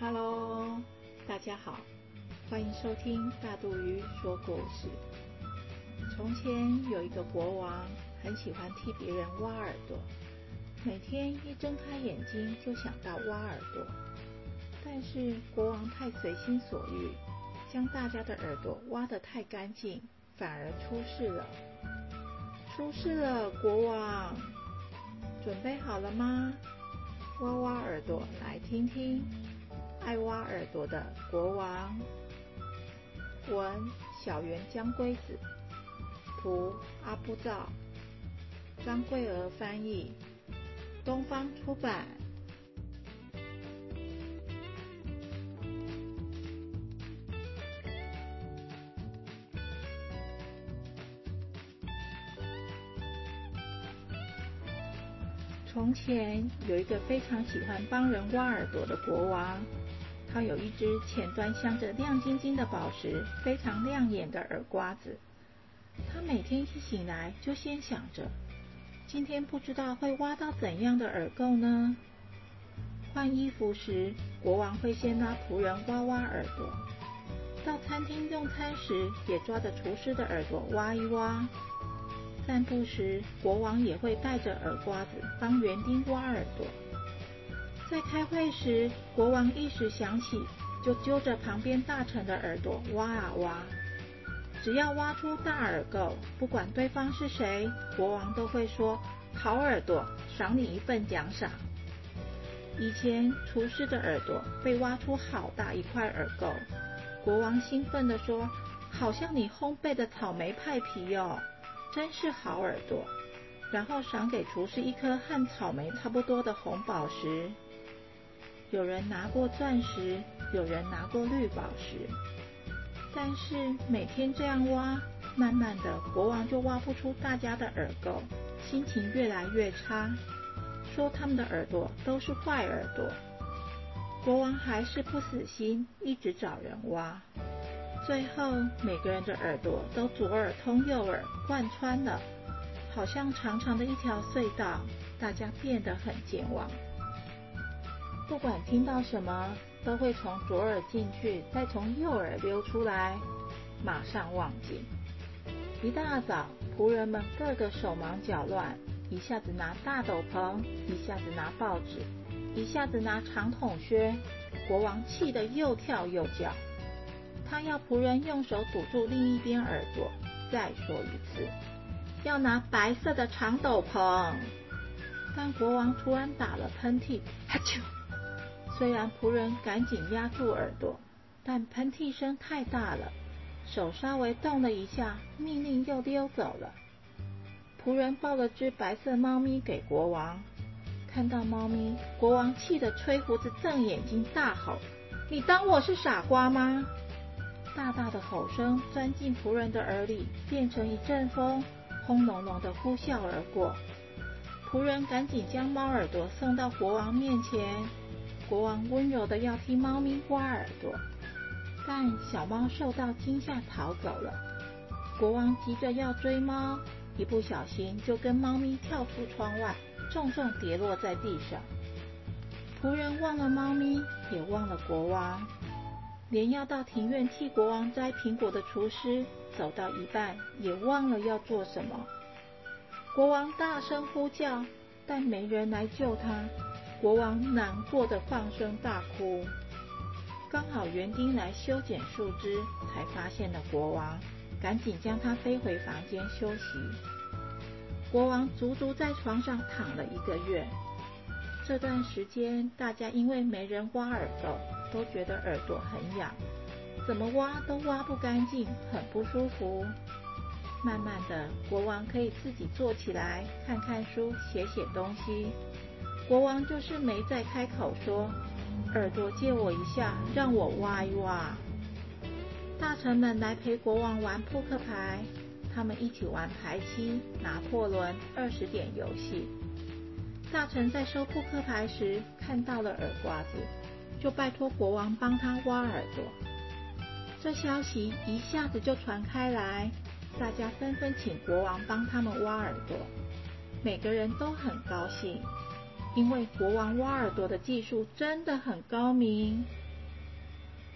Hello，大家好，欢迎收听大肚鱼说故事。从前有一个国王，很喜欢替别人挖耳朵，每天一睁开眼睛就想到挖耳朵。但是国王太随心所欲，将大家的耳朵挖得太干净，反而出事了。出事了，国王，准备好了吗？挖挖耳朵，来听听。爱挖耳朵的国王，文小圆江龟子，图阿布照，张桂娥翻译，东方出版。从前有一个非常喜欢帮人挖耳朵的国王。他有一只前端镶着亮晶晶的宝石、非常亮眼的耳刮子。他每天一醒来就先想着，今天不知道会挖到怎样的耳垢呢？换衣服时，国王会先拉仆人挖挖耳朵；到餐厅用餐时，也抓着厨师的耳朵挖一挖；散步时，国王也会带着耳刮子帮园丁挖耳朵。在开会时，国王一时想起，就揪着旁边大臣的耳朵挖啊挖。只要挖出大耳垢，不管对方是谁，国王都会说：“好耳朵，赏你一份奖赏。”以前厨师的耳朵被挖出好大一块耳垢，国王兴奋地说：“好像你烘焙的草莓派皮哦，真是好耳朵。”然后赏给厨师一颗和草莓差不多的红宝石。有人拿过钻石，有人拿过绿宝石，但是每天这样挖，慢慢的国王就挖不出大家的耳垢，心情越来越差，说他们的耳朵都是坏耳朵。国王还是不死心，一直找人挖，最后每个人的耳朵都左耳通右耳贯穿了，好像长长的一条隧道，大家变得很健忘。不管听到什么，都会从左耳进去，再从右耳溜出来，马上忘记。一大早，仆人们个个手忙脚乱，一下子拿大斗篷，一下子拿报纸，一下子拿长筒靴。国王气得又跳又叫，他要仆人用手堵住另一边耳朵，再说一次，要拿白色的长斗篷。但国王突然打了喷嚏，哈啾！虽然仆人赶紧压住耳朵，但喷嚏声太大了，手稍微动了一下，命令又溜走了。仆人抱了只白色猫咪给国王，看到猫咪，国王气得吹胡子瞪眼睛，大吼：“你当我是傻瓜吗？”大大的吼声钻进仆人的耳里，变成一阵风，轰隆隆的呼啸而过。仆人赶紧将猫耳朵送到国王面前。国王温柔的要替猫咪刮耳朵，但小猫受到惊吓逃走了。国王急着要追猫，一不小心就跟猫咪跳出窗外，重重跌落在地上。仆人忘了猫咪，也忘了国王，连要到庭院替国王摘苹果的厨师，走到一半也忘了要做什么。国王大声呼叫，但没人来救他。国王难过的放声大哭，刚好园丁来修剪树枝，才发现了国王，赶紧将他背回房间休息。国王足足在床上躺了一个月，这段时间大家因为没人挖耳朵，都觉得耳朵很痒，怎么挖都挖不干净，很不舒服。慢慢的，国王可以自己坐起来，看看书，写写东西。国王就是没再开口说：“耳朵借我一下，让我挖一挖。”大臣们来陪国王玩扑克牌，他们一起玩牌七、拿破仑、二十点游戏。大臣在收扑克牌时看到了耳刮子，就拜托国王帮他挖耳朵。这消息一下子就传开来，大家纷纷请国王帮他们挖耳朵，每个人都很高兴。因为国王挖耳朵的技术真的很高明，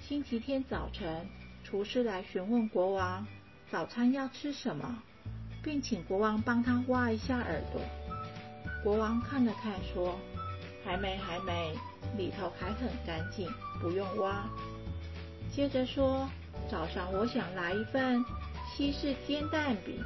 星期天早晨，厨师来询问国王早餐要吃什么，并请国王帮他挖一下耳朵。国王看了看，说：“还没，还没，里头还很干净，不用挖。”接着说：“早上我想来一份西式煎蛋饼，